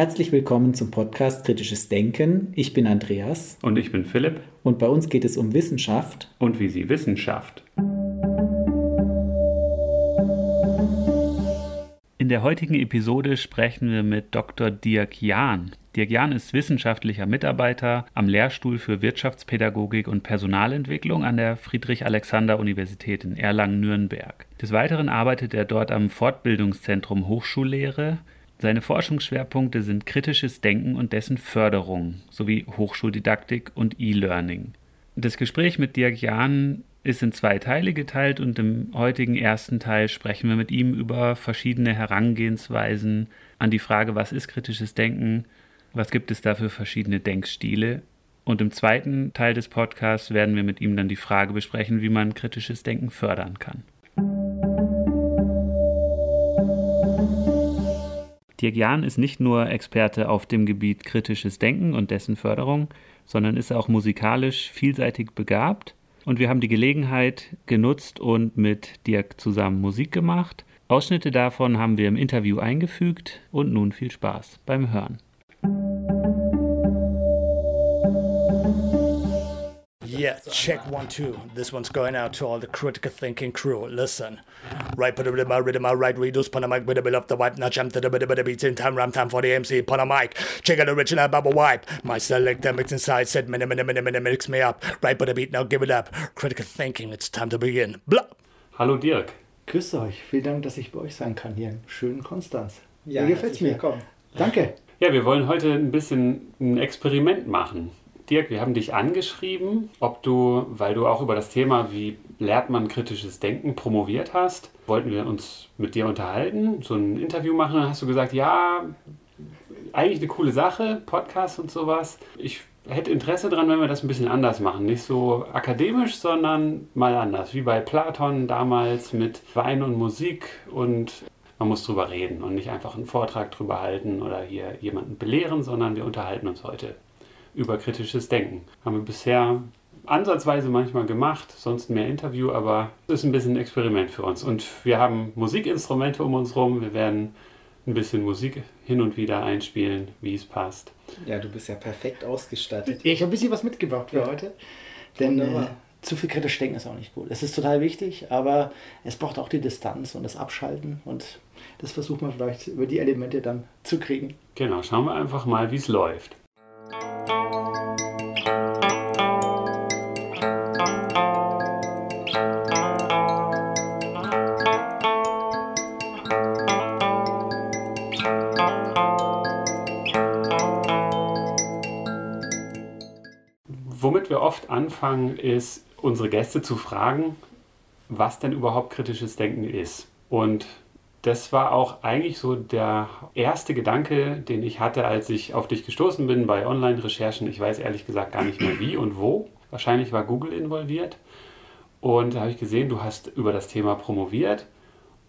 Herzlich willkommen zum Podcast Kritisches Denken. Ich bin Andreas. Und ich bin Philipp. Und bei uns geht es um Wissenschaft. Und wie sie Wissenschaft. In der heutigen Episode sprechen wir mit Dr. Dirk Jahn. Dirk Jahn ist wissenschaftlicher Mitarbeiter am Lehrstuhl für Wirtschaftspädagogik und Personalentwicklung an der Friedrich-Alexander-Universität in Erlangen-Nürnberg. Des Weiteren arbeitet er dort am Fortbildungszentrum Hochschullehre, seine Forschungsschwerpunkte sind kritisches Denken und dessen Förderung sowie Hochschuldidaktik und E-Learning. Das Gespräch mit Dirk Jahn ist in zwei Teile geteilt und im heutigen ersten Teil sprechen wir mit ihm über verschiedene Herangehensweisen an die Frage, was ist kritisches Denken, was gibt es da für verschiedene Denkstile. Und im zweiten Teil des Podcasts werden wir mit ihm dann die Frage besprechen, wie man kritisches Denken fördern kann. Dirk Jahn ist nicht nur Experte auf dem Gebiet kritisches Denken und dessen Förderung, sondern ist auch musikalisch vielseitig begabt. Und wir haben die Gelegenheit genutzt und mit Dirk zusammen Musik gemacht. Ausschnitte davon haben wir im Interview eingefügt und nun viel Spaß beim Hören. Yeah, check one, two. This one's going out to all the critical thinking crew. Listen. Right, put a rhythm, rhythm, right, reduce, put a mic, with a bit of the wipe, now jump to the bit of the beats in time, ram time for the MC, put a mic, check out the original bubble wipe. My selector mix inside, said, minute, minute, minute, minute, mix me up. Right, put a beat, now give it up. Critical thinking, it's time to begin. Blah. Hallo Dirk. Grüßt euch, vielen Dank, dass ich bei euch sein kann hier im schönen Konstanz. Ja, Mir gefällt's mir. Willkommen. Danke. Ja, wir wollen heute ein bisschen ein Experiment machen. Dirk, wir haben dich angeschrieben, ob du, weil du auch über das Thema, wie lehrt man kritisches Denken, promoviert hast, wollten wir uns mit dir unterhalten, so ein Interview machen. Dann hast du gesagt, ja, eigentlich eine coole Sache, Podcast und sowas. Ich hätte Interesse daran, wenn wir das ein bisschen anders machen. Nicht so akademisch, sondern mal anders. Wie bei Platon damals mit Wein und Musik und man muss drüber reden und nicht einfach einen Vortrag drüber halten oder hier jemanden belehren, sondern wir unterhalten uns heute über kritisches Denken. Haben wir bisher ansatzweise manchmal gemacht, sonst mehr Interview, aber es ist ein bisschen ein Experiment für uns. Und wir haben Musikinstrumente um uns rum. Wir werden ein bisschen Musik hin und wieder einspielen, wie es passt. Ja, du bist ja perfekt ausgestattet. Ich habe ein bisschen was mitgebracht für ja. heute. Denn äh, zu viel kritisch denken ist auch nicht gut. Es ist total wichtig, aber es braucht auch die Distanz und das Abschalten. Und das versucht man vielleicht über die Elemente dann zu kriegen. Genau, schauen wir einfach mal, wie es läuft. Anfangen, ist unsere Gäste zu fragen, was denn überhaupt kritisches Denken ist. Und das war auch eigentlich so der erste Gedanke, den ich hatte, als ich auf dich gestoßen bin bei Online-Recherchen. Ich weiß ehrlich gesagt gar nicht mehr wie und wo. Wahrscheinlich war Google involviert. Und da habe ich gesehen, du hast über das Thema promoviert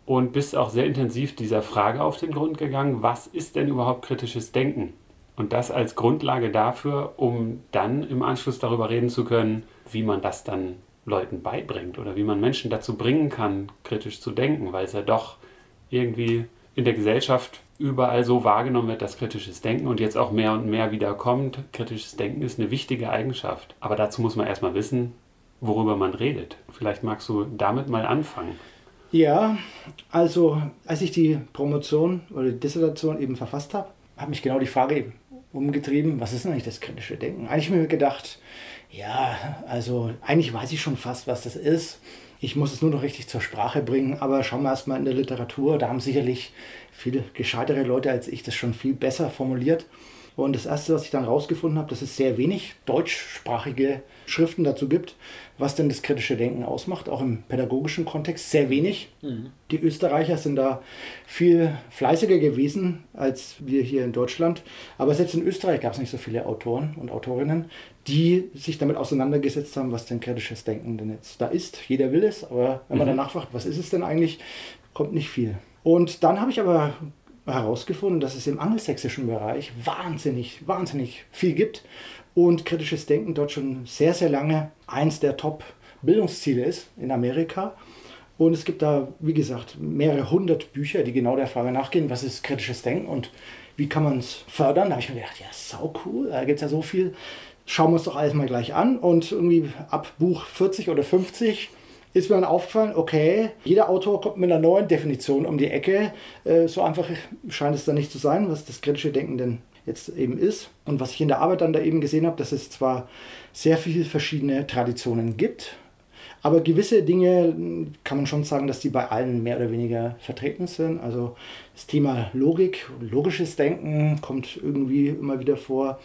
und bist auch sehr intensiv dieser Frage auf den Grund gegangen, was ist denn überhaupt kritisches Denken? Und das als Grundlage dafür, um dann im Anschluss darüber reden zu können, wie man das dann Leuten beibringt oder wie man Menschen dazu bringen kann, kritisch zu denken, weil es ja doch irgendwie in der Gesellschaft überall so wahrgenommen wird, dass kritisches Denken und jetzt auch mehr und mehr wieder kommt. Kritisches Denken ist eine wichtige Eigenschaft. Aber dazu muss man erstmal wissen, worüber man redet. Vielleicht magst du damit mal anfangen. Ja, also als ich die Promotion oder die Dissertation eben verfasst habe, hat mich genau die Frage eben umgetrieben, was ist denn eigentlich das kritische Denken? Eigentlich habe ich mir gedacht, ja, also eigentlich weiß ich schon fast, was das ist. Ich muss es nur noch richtig zur Sprache bringen, aber schauen wir erstmal in der Literatur. Da haben sicherlich viele gescheitere Leute als ich das schon viel besser formuliert. Und das Erste, was ich dann rausgefunden habe, dass es sehr wenig deutschsprachige Schriften dazu gibt, was denn das kritische Denken ausmacht, auch im pädagogischen Kontext, sehr wenig. Mhm. Die Österreicher sind da viel fleißiger gewesen als wir hier in Deutschland. Aber selbst in Österreich gab es nicht so viele Autoren und Autorinnen, die sich damit auseinandergesetzt haben, was denn kritisches Denken denn jetzt da ist. Jeder will es, aber wenn man mhm. danach fragt, was ist es denn eigentlich, kommt nicht viel. Und dann habe ich aber herausgefunden, dass es im angelsächsischen Bereich wahnsinnig, wahnsinnig viel gibt und kritisches Denken dort schon sehr, sehr lange eins der Top-Bildungsziele ist in Amerika. Und es gibt da, wie gesagt, mehrere hundert Bücher, die genau der Frage nachgehen, was ist kritisches Denken und wie kann man es fördern. Da habe ich mir gedacht, ja, sau cool, da gibt es ja so viel. Schauen wir uns doch alles mal gleich an. Und irgendwie ab Buch 40 oder 50 ist mir dann aufgefallen, okay, jeder Autor kommt mit einer neuen Definition um die Ecke. Äh, so einfach scheint es dann nicht zu sein, was das kritische Denken denn jetzt eben ist. Und was ich in der Arbeit dann da eben gesehen habe, dass es zwar sehr viele verschiedene Traditionen gibt, aber gewisse Dinge kann man schon sagen, dass die bei allen mehr oder weniger vertreten sind. Also das Thema Logik, logisches Denken kommt irgendwie immer wieder vor.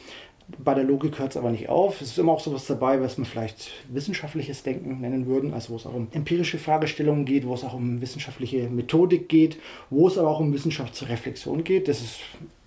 Bei der Logik hört es aber nicht auf. Es ist immer auch sowas dabei, was man vielleicht wissenschaftliches Denken nennen würden, also wo es auch um empirische Fragestellungen geht, wo es auch um wissenschaftliche Methodik geht, wo es aber auch um Wissenschaftsreflexion geht. Das ist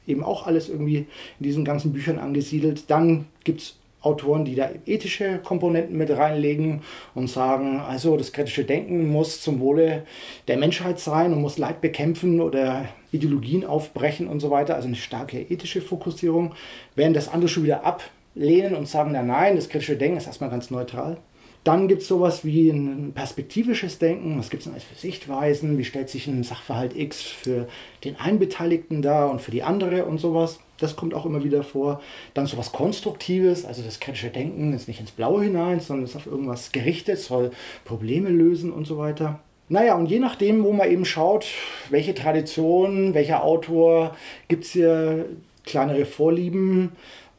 eben auch alles irgendwie in diesen ganzen Büchern angesiedelt. Dann gibt es Autoren, die da ethische Komponenten mit reinlegen und sagen, also das kritische Denken muss zum Wohle der Menschheit sein und muss Leid bekämpfen oder Ideologien aufbrechen und so weiter. Also eine starke ethische Fokussierung. Während das andere schon wieder ablehnen und sagen, na nein, das kritische Denken ist erstmal ganz neutral. Dann gibt es sowas wie ein perspektivisches Denken. Was gibt es denn als für Sichtweisen? Wie stellt sich ein Sachverhalt X für den einen Beteiligten dar und für die andere und sowas? Das kommt auch immer wieder vor. Dann sowas Konstruktives, also das kritische Denken ist nicht ins Blaue hinein, sondern ist auf irgendwas gerichtet, soll Probleme lösen und so weiter. Naja, und je nachdem, wo man eben schaut, welche Tradition, welcher Autor, gibt es hier kleinere Vorlieben.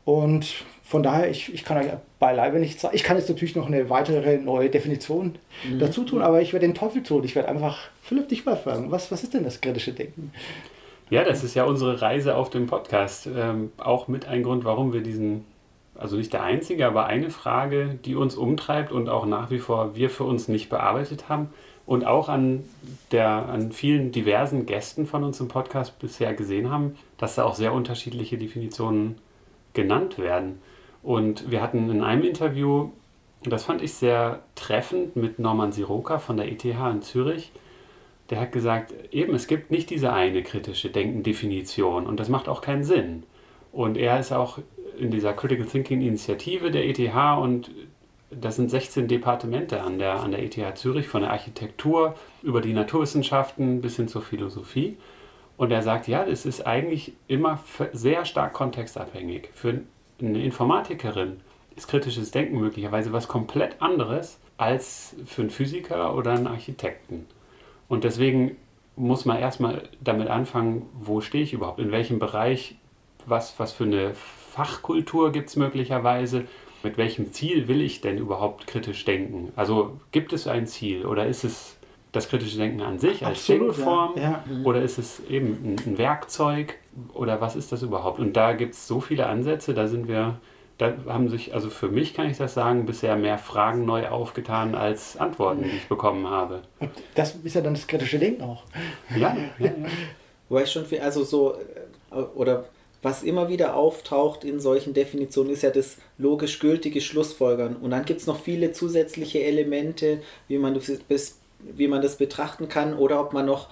Und von daher, ich, ich kann euch beileibe nicht sagen. Ich kann jetzt natürlich noch eine weitere neue Definition mhm. dazu tun, aber ich werde den Teufel tun. Ich werde einfach Philipp dich mal fragen, was, was ist denn das kritische Denken? Ja, das ist ja unsere Reise auf dem Podcast. Ähm, auch mit ein Grund, warum wir diesen, also nicht der einzige, aber eine Frage, die uns umtreibt und auch nach wie vor wir für uns nicht bearbeitet haben und auch an, der, an vielen diversen Gästen von uns im Podcast bisher gesehen haben, dass da auch sehr unterschiedliche Definitionen genannt werden. Und wir hatten in einem Interview, das fand ich sehr treffend, mit Norman Siroka von der ETH in Zürich, der hat gesagt, eben, es gibt nicht diese eine kritische Denken-Definition und das macht auch keinen Sinn. Und er ist auch in dieser Critical Thinking Initiative der ETH und das sind 16 Departemente an der, an der ETH Zürich, von der Architektur über die Naturwissenschaften bis hin zur Philosophie. Und er sagt, ja, es ist eigentlich immer sehr stark kontextabhängig. Für eine Informatikerin ist kritisches Denken möglicherweise was komplett anderes als für einen Physiker oder einen Architekten. Und deswegen muss man erstmal damit anfangen, wo stehe ich überhaupt, in welchem Bereich, was, was für eine Fachkultur gibt es möglicherweise, mit welchem Ziel will ich denn überhaupt kritisch denken? Also gibt es ein Ziel oder ist es das kritische Denken an sich als Absolut, Denkform ja, ja. oder ist es eben ein, Werkzeug oder was ist das überhaupt? Und da gibt es so viele Ansätze, da sind wir da haben sich, also für mich kann ich das sagen, bisher mehr Fragen neu aufgetan als Antworten, die ich bekommen habe. Und das ist ja dann das kritische Denken auch. Ja, ja, ja. Wobei ich schon, also so, äh, oder was immer wieder auftaucht in solchen Definitionen, ist ja das logisch gültige Schlussfolgern. Und dann gibt es noch viele zusätzliche Elemente, wie man, das, wie man das betrachten kann oder ob man noch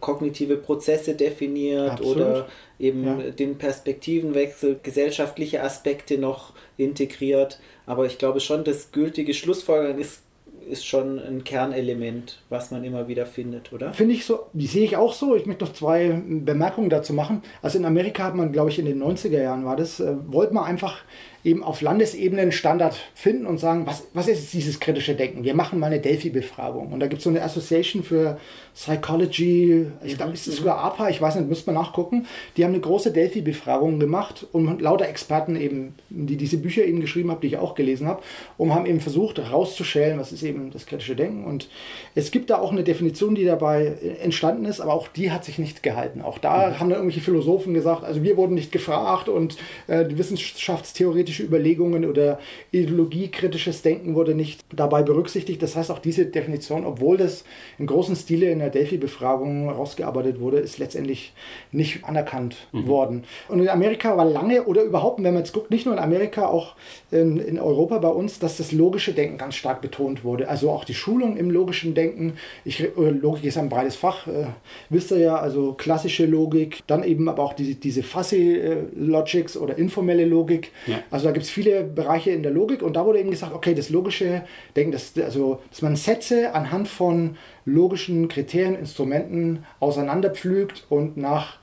kognitive Prozesse definiert Absolut. oder eben ja. den Perspektivenwechsel, gesellschaftliche Aspekte noch integriert. Aber ich glaube schon, das gültige Schlussfolgern ist, ist schon ein Kernelement, was man immer wieder findet, oder? Finde ich so, die sehe ich auch so. Ich möchte noch zwei Bemerkungen dazu machen. Also in Amerika hat man, glaube ich, in den 90er Jahren war das, äh, wollte man einfach eben auf Landesebene einen Standard finden und sagen, was, was ist dieses kritische Denken? Wir machen mal eine Delphi-Befragung. Und da gibt es so eine Association für Psychology, ich glaube, ist es sogar APA, ich weiß nicht, müsste man nachgucken. Die haben eine große Delphi-Befragung gemacht und lauter Experten eben, die diese Bücher eben geschrieben haben, die ich auch gelesen habe, und haben eben versucht herauszustellen, was ist eben das kritische Denken. Und es gibt da auch eine Definition, die dabei entstanden ist, aber auch die hat sich nicht gehalten. Auch da mhm. haben dann irgendwelche Philosophen gesagt, also wir wurden nicht gefragt und äh, die wissenschaftstheoretische politische Überlegungen oder ideologiekritisches Denken wurde nicht dabei berücksichtigt. Das heißt, auch diese Definition, obwohl das in großen Stile in der Delphi-Befragung rausgearbeitet wurde, ist letztendlich nicht anerkannt mhm. worden. Und in Amerika war lange oder überhaupt, wenn man jetzt guckt, nicht nur in Amerika, auch in, in Europa bei uns, dass das logische Denken ganz stark betont wurde. Also auch die Schulung im logischen Denken. Ich, äh, Logik ist ein breites Fach, äh, wisst ihr ja, also klassische Logik, dann eben aber auch diese, diese Fuzzy äh, Logics oder informelle Logik. Ja. Also Also da gibt es viele Bereiche in der Logik und da wurde eben gesagt, okay, das logische Denken, das, also, dass man Sätze anhand von logischen Kriterien, Instrumenten auseinanderpflügt und nach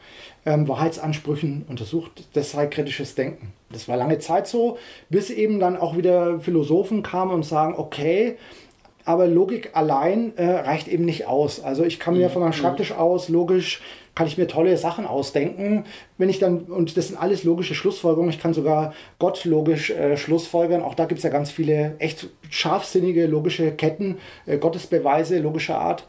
ähm, Wahrheitsansprüchen untersucht, das sei kritisches Denken. Das war lange Zeit so, bis eben dann auch wieder Philosophen kamen und sagen, okay, aber Logik allein äh, reicht eben nicht aus. Also ich kann mir mhm. von meinem Schreibtisch aus logisch kann ich mir tolle Sachen ausdenken. Wenn ich dann, und das sind alles logische Schlussfolgerungen, ich kann sogar Gott logisch äh, schlussfolgern. Auch da gibt es ja ganz viele echt scharfsinnige logische Ketten, äh, Gottesbeweise logischer Art.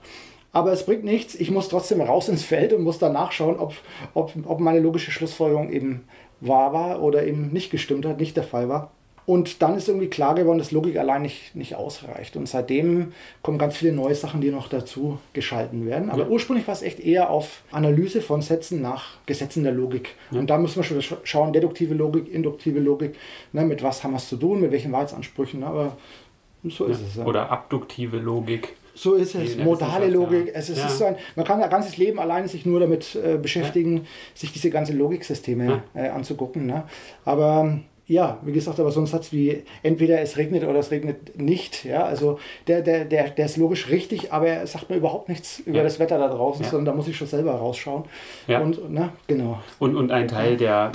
Aber es bringt nichts, ich muss trotzdem raus ins Feld und muss dann nachschauen, ob, ob, ob meine logische Schlussfolgerung eben wahr war oder eben nicht gestimmt hat, nicht der Fall war. Und dann ist irgendwie klar geworden, dass Logik allein nicht, nicht ausreicht. Und seitdem kommen ganz viele neue Sachen, die noch dazu geschalten werden. Aber ja. ursprünglich war es echt eher auf Analyse von Sätzen nach Gesetzen der Logik. Ja. Und da müssen wir schon schauen, deduktive Logik, induktive Logik, ne, mit was haben wir es zu tun, mit welchen Wahrheitsansprüchen. Ne, aber so ist ja. es. Oder abduktive Logik. So ist es, modale Logik. Es ist, ja. so ein, man kann ein ganzes Leben alleine sich nur damit äh, beschäftigen, ja. sich diese ganzen Logiksysteme ja. äh, anzugucken. Ne? Aber ja, wie gesagt, aber so ein Satz wie entweder es regnet oder es regnet nicht, ja, also der, der, der, der ist logisch richtig, aber er sagt mir überhaupt nichts über ja. das Wetter da draußen, ja. sondern da muss ich schon selber rausschauen. Ja. Und, na, genau. Und, und ein Teil der,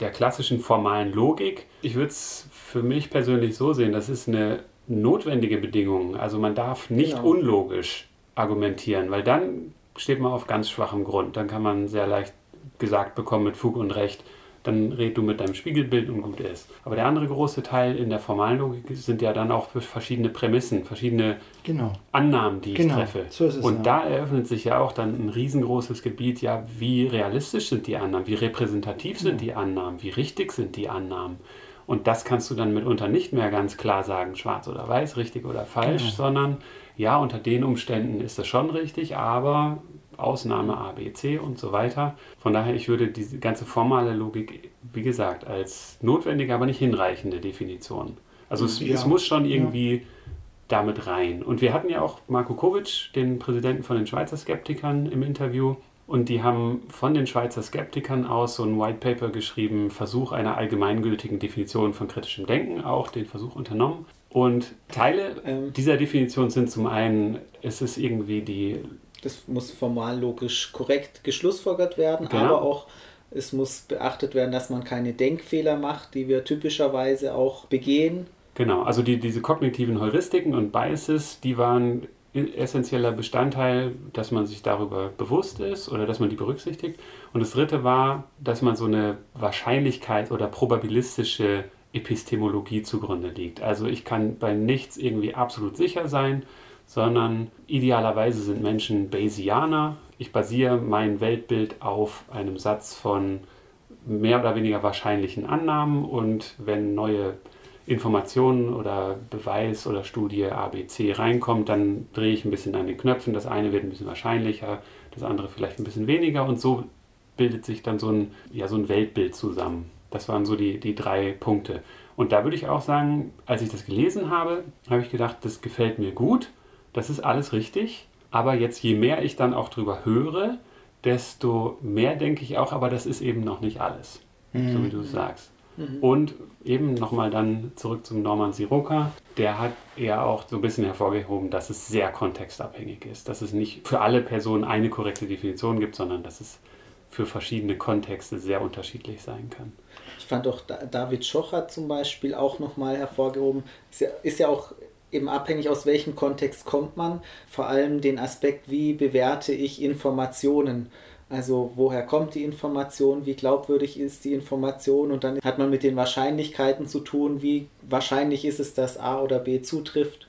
der klassischen formalen Logik, ich würde es für mich persönlich so sehen, das ist eine notwendige Bedingung. Also man darf nicht genau. unlogisch argumentieren, weil dann steht man auf ganz schwachem Grund. Dann kann man sehr leicht gesagt bekommen mit Fug und Recht, dann red du mit deinem Spiegelbild und gut ist. Aber der andere große Teil in der formalen Logik sind ja dann auch verschiedene Prämissen, verschiedene genau. Annahmen, die genau. ich treffe. So es, und ja. da eröffnet sich ja auch dann ein riesengroßes Gebiet, ja, wie realistisch sind die Annahmen, wie repräsentativ sind ja. die Annahmen, wie richtig sind die Annahmen. Und das kannst du dann mitunter nicht mehr ganz klar sagen, schwarz oder weiß, richtig oder falsch, genau. sondern ja, unter den Umständen ist das schon richtig, aber Ausnahme A, B, C und so weiter. Von daher, ich würde diese ganze formale Logik, wie gesagt, als notwendige, aber nicht hinreichende Definition. Also es, ja. es muss schon irgendwie ja. damit rein. Und wir hatten ja auch Marko Kovic, den Präsidenten von den Schweizer Skeptikern, im Interview. Und die haben von den Schweizer Skeptikern aus so ein White Paper geschrieben, Versuch einer allgemeingültigen Definition von kritischem Denken, auch den Versuch unternommen. Und Teile ähm, dieser Definition sind zum einen, es ist irgendwie die das muss formal logisch korrekt geschlussfolgert werden, genau. aber auch es muss beachtet werden, dass man keine Denkfehler macht, die wir typischerweise auch begehen. Genau, also die, diese kognitiven Heuristiken und Biases, die waren essentieller Bestandteil, dass man sich darüber bewusst ist oder dass man die berücksichtigt. Und das dritte war, dass man so eine Wahrscheinlichkeit oder probabilistische Epistemologie zugrunde liegt. Also ich kann bei nichts irgendwie absolut sicher sein, sondern idealerweise sind Menschen Bayesianer. Ich basiere mein Weltbild auf einem Satz von mehr oder weniger wahrscheinlichen Annahmen und wenn neue Informationen oder Beweis oder Studie ABC reinkommt, dann drehe ich ein bisschen an den Knöpfen. Das eine wird ein bisschen wahrscheinlicher, das andere vielleicht ein bisschen weniger und so bildet sich dann so ein, ja, so ein Weltbild zusammen. Das waren so die, die drei Punkte. Und da würde ich auch sagen, als ich das gelesen habe, habe ich gedacht, das gefällt mir gut das ist alles richtig. Aber jetzt, je mehr ich dann auch drüber höre, desto mehr denke ich auch, aber das ist eben noch nicht alles. Mhm. So wie du sagst. Mhm. Und eben nochmal dann zurück zum Norman Siroka. Der hat eher auch so ein bisschen hervorgehoben, dass es sehr kontextabhängig ist. Dass es nicht für alle Personen eine korrekte Definition gibt, sondern dass es für verschiedene Kontexte sehr unterschiedlich sein kann. Ich fand auch David Schocher zum Beispiel auch nochmal hervorgehoben. Ist ja, ist ja auch eben abhängig aus welchem Kontext kommt man, vor allem den Aspekt, wie bewerte ich Informationen. Also woher kommt die Information, wie glaubwürdig ist die Information und dann hat man mit den Wahrscheinlichkeiten zu tun, wie wahrscheinlich ist es, dass A oder B zutrifft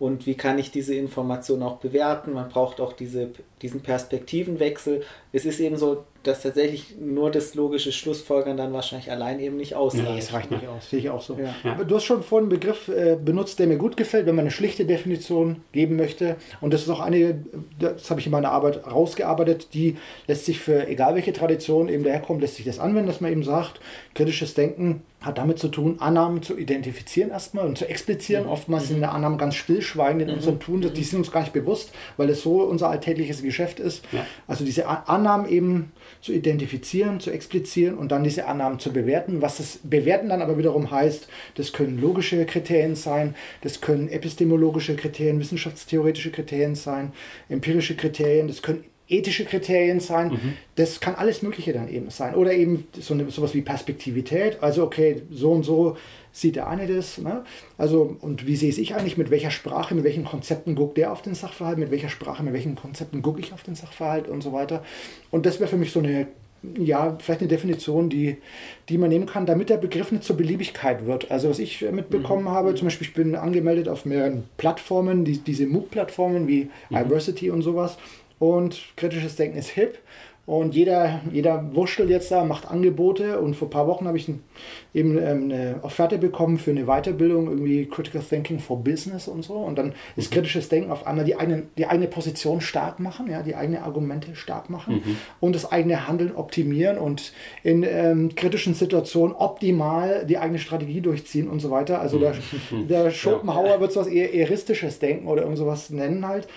und wie kann ich diese Information auch bewerten. Man braucht auch diese, diesen Perspektivenwechsel. Es ist eben so, dass tatsächlich nur das logische Schlussfolgern dann wahrscheinlich allein eben nicht ausreicht. Nee, es reicht nicht aus, sehe ich auch so. Ja. Aber du hast schon vorhin einen Begriff äh, benutzt, der mir gut gefällt, wenn man eine schlichte Definition geben möchte. Und das ist auch eine, das habe ich in meiner Arbeit rausgearbeitet, die lässt sich für egal welche Tradition eben daherkommt, lässt sich das anwenden, dass man eben sagt, kritisches Denken hat damit zu tun, Annahmen zu identifizieren erstmal und zu explizieren. Mhm. Oftmals sind die Annahmen ganz stillschweigend in mhm. unserem Tun, die sind uns gar nicht bewusst, weil es so unser alltägliches Geschäft ist. Ja. Also diese Annahmen eben zu identifizieren, zu explizieren und dann diese Annahmen zu bewerten. Was das Bewerten dann aber wiederum heißt, das können logische Kriterien sein, das können epistemologische Kriterien, wissenschaftstheoretische Kriterien sein, empirische Kriterien, das können ethische Kriterien sein. Mhm. Das kann alles Mögliche dann eben sein. Oder eben so eine, sowas wie Perspektivität. Also, okay, so und so sieht der eine das. Ne? Also, und wie sehe ich eigentlich, mit welcher Sprache, mit welchen Konzepten guckt der auf den Sachverhalt, mit welcher Sprache, mit welchen Konzepten gucke ich auf den Sachverhalt und so weiter. Und das wäre für mich so eine, ja, vielleicht eine Definition, die, die man nehmen kann, damit der Begriff nicht zur Beliebigkeit wird. Also, was ich mitbekommen mhm. habe, zum Beispiel, ich bin angemeldet auf mehreren Plattformen, die, diese MOOC-Plattformen wie mhm. Iversity und sowas. Und kritisches Denken ist hip. Und jeder, jeder wurschtelt jetzt da, macht Angebote. Und vor ein paar Wochen habe ich eben ähm, eine Offerte bekommen für eine Weiterbildung, irgendwie Critical Thinking for Business und so. Und dann ist mhm. kritisches Denken auf einmal die eigene, die eigene Position stark machen, ja, die eigene Argumente stark machen mhm. und das eigene Handeln optimieren und in ähm, kritischen Situationen optimal die eigene Strategie durchziehen und so weiter. Also der, mhm. der Schopenhauer ja. wird so was eher eristisches Denken oder irgend sowas nennen halt.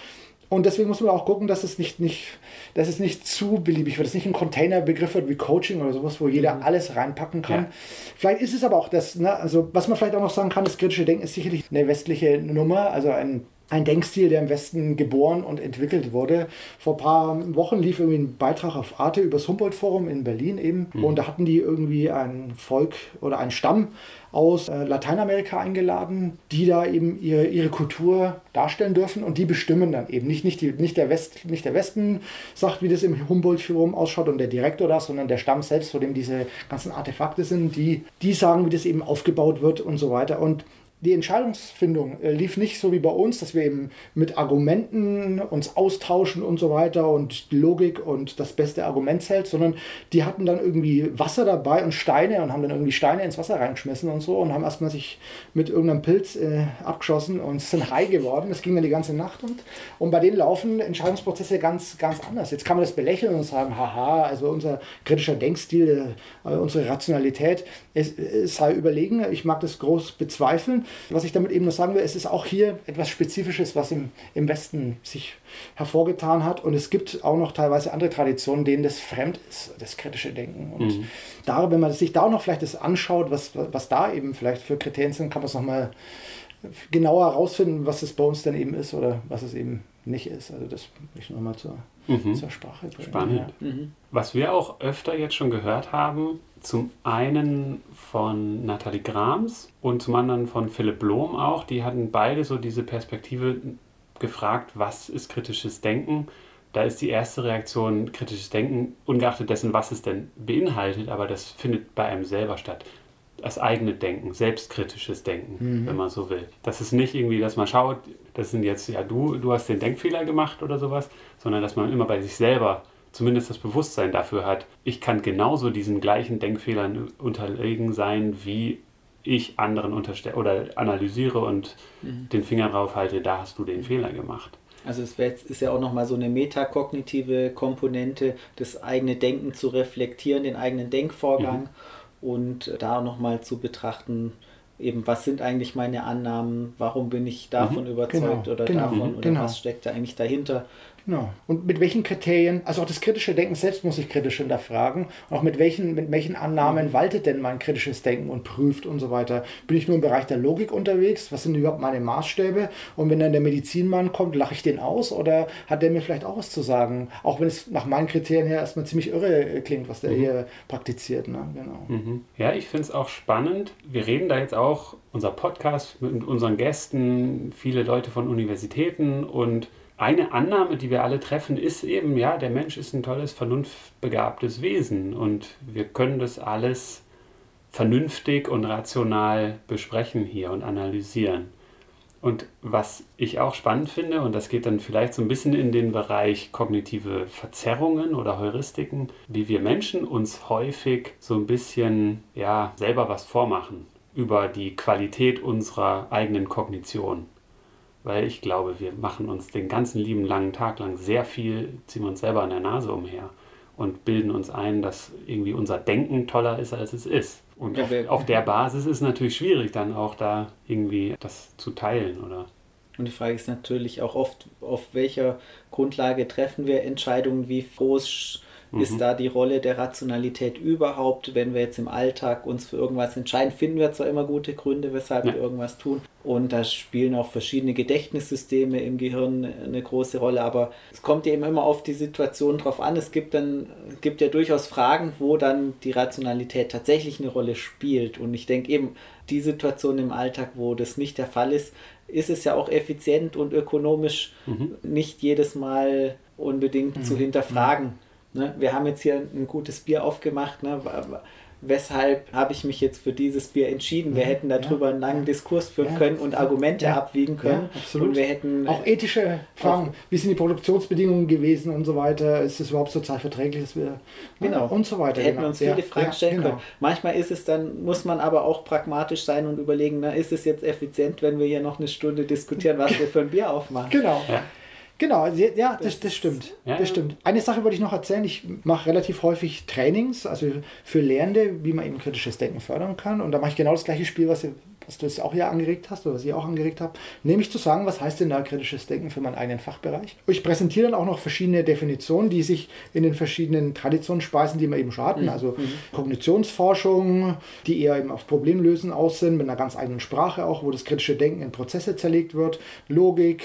Und deswegen muss man auch gucken, dass es nicht, nicht, dass es nicht zu beliebig wird, dass es nicht ein Containerbegriff wird wie Coaching oder sowas, wo jeder mhm. alles reinpacken kann. Ja. Vielleicht ist es aber auch das, ne, also was man vielleicht auch noch sagen kann, das kritische Denken ist sicherlich eine westliche Nummer, also ein ein Denkstil, der im Westen geboren und entwickelt wurde. Vor ein paar Wochen lief irgendwie ein Beitrag auf Arte über das Humboldt-Forum in Berlin eben. Mhm. Und da hatten die irgendwie ein Volk oder einen Stamm aus äh, Lateinamerika eingeladen, die da eben ihre, ihre Kultur darstellen dürfen und die bestimmen dann eben. Nicht, nicht, die, nicht, der West, nicht der Westen sagt, wie das im Humboldt-Forum ausschaut und der Direktor das, sondern der Stamm selbst, vor dem diese ganzen Artefakte sind, die, die sagen, wie das eben aufgebaut wird und so weiter. Und die Entscheidungsfindung äh, lief nicht so wie bei uns, dass wir eben mit Argumenten uns austauschen und so weiter und Logik und das beste Argument zählt, sondern die hatten dann irgendwie Wasser dabei und Steine und haben dann irgendwie Steine ins Wasser reingeschmissen und so und haben erstmal sich mit irgendeinem Pilz äh, abgeschossen und sind high geworden. Das ging dann die ganze Nacht und, und bei denen laufen Entscheidungsprozesse ganz, ganz anders. Jetzt kann man das belächeln und sagen, haha, also unser kritischer Denkstil, äh, unsere Rationalität, es, es sei überlegen. Ich mag das groß bezweifeln. Was ich damit eben nur sagen will, es ist auch hier etwas Spezifisches, was im, im Westen sich hervorgetan hat. Und es gibt auch noch teilweise andere Traditionen, denen das fremd ist, das kritische Denken. Und mhm. da, wenn man sich da auch noch vielleicht das anschaut, was, was da eben vielleicht für Kriterien sind, kann man es nochmal genauer herausfinden, was es bei uns denn eben ist oder was es eben nicht ist. Also das möchte ich nochmal zur, mhm. zur Sprache bringen. Spannend. Ja. Mhm. Was wir auch öfter jetzt schon gehört haben, zum einen von Nathalie Grams und zum anderen von Philipp Blom auch. Die hatten beide so diese Perspektive gefragt, was ist kritisches Denken? Da ist die erste Reaktion kritisches Denken, ungeachtet dessen, was es denn beinhaltet, aber das findet bei einem selber statt. Das eigene Denken, selbstkritisches Denken, mhm. wenn man so will. Das ist nicht irgendwie, dass man schaut, das sind jetzt, ja, du, du hast den Denkfehler gemacht oder sowas, sondern dass man immer bei sich selber zumindest das Bewusstsein dafür hat, ich kann genauso diesen gleichen Denkfehlern unterlegen sein, wie ich anderen unterstelle oder analysiere und mhm. den Finger drauf halte, da hast du den Fehler gemacht. Also es ist ja auch nochmal so eine metakognitive Komponente, das eigene Denken zu reflektieren, den eigenen Denkvorgang mhm. und da nochmal zu betrachten, eben was sind eigentlich meine Annahmen, warum bin ich davon mhm. überzeugt genau, oder genau, davon oder genau. was steckt da eigentlich dahinter. Genau. Und mit welchen Kriterien, also auch das kritische Denken selbst muss ich kritisch hinterfragen. Und auch mit welchen, mit welchen Annahmen mhm. waltet denn mein kritisches Denken und prüft und so weiter. Bin ich nur im Bereich der Logik unterwegs? Was sind überhaupt meine Maßstäbe? Und wenn dann der Medizinmann kommt, lache ich den aus oder hat der mir vielleicht auch was zu sagen? Auch wenn es nach meinen Kriterien her erstmal ziemlich irre klingt, was der mhm. hier praktiziert. Ne? Genau. Mhm. Ja, ich finde es auch spannend. Wir reden da jetzt auch, unser Podcast mit unseren Gästen, viele Leute von Universitäten und eine Annahme, die wir alle treffen, ist eben, ja, der Mensch ist ein tolles, vernunftbegabtes Wesen und wir können das alles vernünftig und rational besprechen hier und analysieren. Und was ich auch spannend finde, und das geht dann vielleicht so ein bisschen in den Bereich kognitive Verzerrungen oder Heuristiken, wie wir Menschen uns häufig so ein bisschen ja, selber was vormachen über die Qualität unserer eigenen Kognition weil ich glaube, wir machen uns den ganzen lieben langen Tag lang sehr viel, ziehen wir uns selber an der Nase umher und bilden uns ein, dass irgendwie unser Denken toller ist, als es ist. Und ja, auf, auf, der Basis ist es natürlich schwierig, dann auch da irgendwie das zu teilen, oder? Und die Frage ist natürlich auch oft, auf welcher Grundlage treffen wir Entscheidungen, wie groß Mhm. Ist da die Rolle der Rationalität überhaupt, wenn wir jetzt im Alltag uns für irgendwas entscheiden, finden wir zwar immer gute Gründe, weshalb ja. wir irgendwas tun. Und da spielen auch verschiedene Gedächtnissysteme im Gehirn eine große Rolle, aber es kommt ja immer auf die Situation drauf an. Es gibt dann, gibt ja durchaus Fragen, wo dann die Rationalität tatsächlich eine Rolle spielt. Und ich denke eben, die Situation im Alltag, wo das nicht der Fall ist, ist es ja auch effizient und ökonomisch mhm. nicht jedes Mal unbedingt mhm. zu hinterfragen. Ne? Wir haben jetzt hier ein gutes Bier aufgemacht. Ne? weshalb habe ich mich jetzt für dieses Bier entschieden. Wir hätten darüber ja, einen langen Diskurs führen ja, können und Argumente ja, abwiegen können. absolut. Und wir hätten auch ethische Fragen, auch, wie sind die Produktionsbedingungen gewesen und so weiter. Ist es überhaupt sozial verträglich, dass wir genau und so weiter. Da hätten wir uns viele Fragen stellen genau. können. Manchmal ist es dann muss man aber auch pragmatisch sein und überlegen, na, ist es jetzt effizient, wenn wir hier noch eine Stunde diskutieren, was wir für ein Bier aufmachen? Genau. Genau, ja, das, das stimmt. Ja, das stimmt. Eine Sache wollte ich noch erzählen. Ich mache relativ häufig Trainings, also für Lehrende, wie man eben kritisches Denken fördern kann. Und da mache ich genau das gleiche Spiel, was, was du jetzt auch hier angeregt hast oder was ihr auch angeregt habt. Nämlich zu sagen, was heißt denn da kritisches Denken für meinen eigenen Fachbereich? Ich präsentiere dann auch noch verschiedene Definitionen, die sich in den verschiedenen Traditionen speisen, die wir eben schon hatten. Mhm. Also mhm. Kognitionsforschung, die eher eben auf Problemlösen aus sind, mit einer ganz eigenen Sprache auch, wo das kritische Denken in Prozesse zerlegt wird. Logik,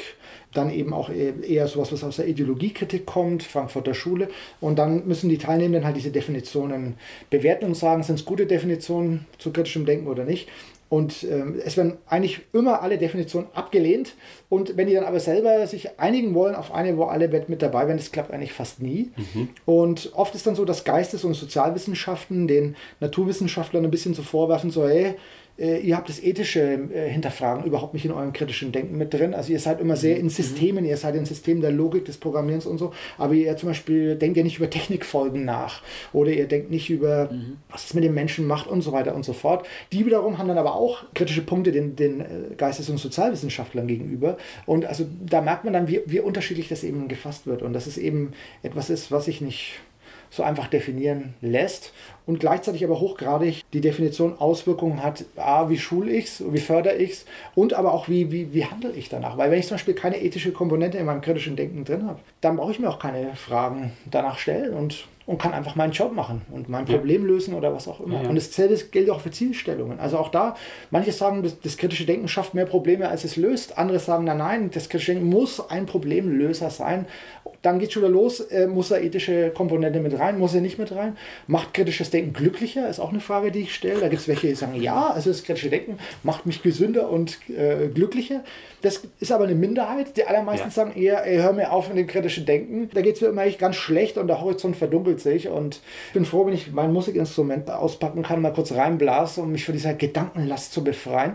dann eben auch eher sowas, was aus der Ideologiekritik kommt, Frankfurter Schule. Und dann müssen die Teilnehmenden halt diese Definitionen bewerten und sagen, sind es gute Definitionen zu kritischem Denken oder nicht. Und ähm, es werden eigentlich immer alle Definitionen abgelehnt. Und wenn die dann aber selber sich einigen wollen auf eine, wo alle mit dabei wären, das klappt eigentlich fast nie. Mhm. Und oft ist dann so, dass Geistes- und Sozialwissenschaften den Naturwissenschaftlern ein bisschen so vorwerfen, so, hey, äh, ihr habt das ethische äh, Hinterfragen überhaupt nicht in eurem kritischen Denken mit drin. Also ihr seid immer sehr in mhm. Systemen, ihr seid in Systemen der Logik, des Programmierens und so, aber ihr zum Beispiel denkt ja nicht über Technikfolgen nach oder ihr denkt nicht über, mhm. was es mit den Menschen macht und so weiter und so fort. Die wiederum haben dann aber auch kritische Punkte den, den äh, Geistes- und Sozialwissenschaftlern gegenüber. Und also da merkt man dann, wie, wie unterschiedlich das eben gefasst wird und dass es eben etwas ist, was ich nicht so einfach definieren lässt und gleichzeitig aber hochgradig die Definition Auswirkungen hat, a, wie schule ich es, wie fördere ich es und aber auch wie, wie, wie handle ich danach. Weil wenn ich zum Beispiel keine ethische Komponente in meinem kritischen Denken drin habe, dann brauche ich mir auch keine Fragen danach stellen und und kann einfach meinen Job machen und mein Problem ja. lösen oder was auch immer. Ja, ja. Und dasselbe gilt auch für Zielstellungen. Also auch da, manche sagen, das, das, kritische Denken schafft mehr Probleme, als es löst. Andere sagen, nein, nein, das kritische Denken muss ein Problemlöser sein. Dann geht es schon wieder los, äh, muss er ethische Komponente mit rein, muss er nicht mit rein. Macht kritisches Denken glücklicher, ist auch eine Frage, die ich stelle. Da gibt es welche, die sagen, ja, also das kritische Denken macht mich gesünder und äh, glücklicher. Das ist aber eine Minderheit. Die allermeisten sagen eher, ey, hör mir auf mit dem kritischen Denken. Da geht es mir immer echt ganz schlecht und der Horizont verdunkelt sich und ich bin froh, wenn ich mein Musikinstrument auspacken kann, mal kurz reinblasen, um mich von dieser Gedankenlast zu befreien.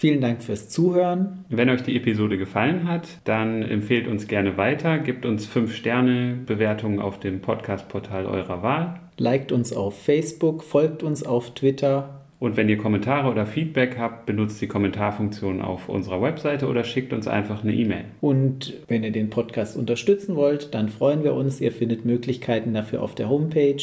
Vielen Dank fürs Zuhören. Wenn euch die Episode gefallen hat, dann empfehlt uns gerne weiter, gebt uns 5 Sterne Bewertungen auf dem Podcast-Portal eurer Wahl. Liked uns auf Facebook, folgt uns auf Twitter. Und wenn ihr Kommentare oder Feedback habt, benutzt die Kommentarfunktion auf unserer Webseite oder schickt uns einfach eine E-Mail. Und wenn ihr den Podcast unterstützen wollt, dann freuen wir uns. Ihr findet Möglichkeiten dafür auf der Homepage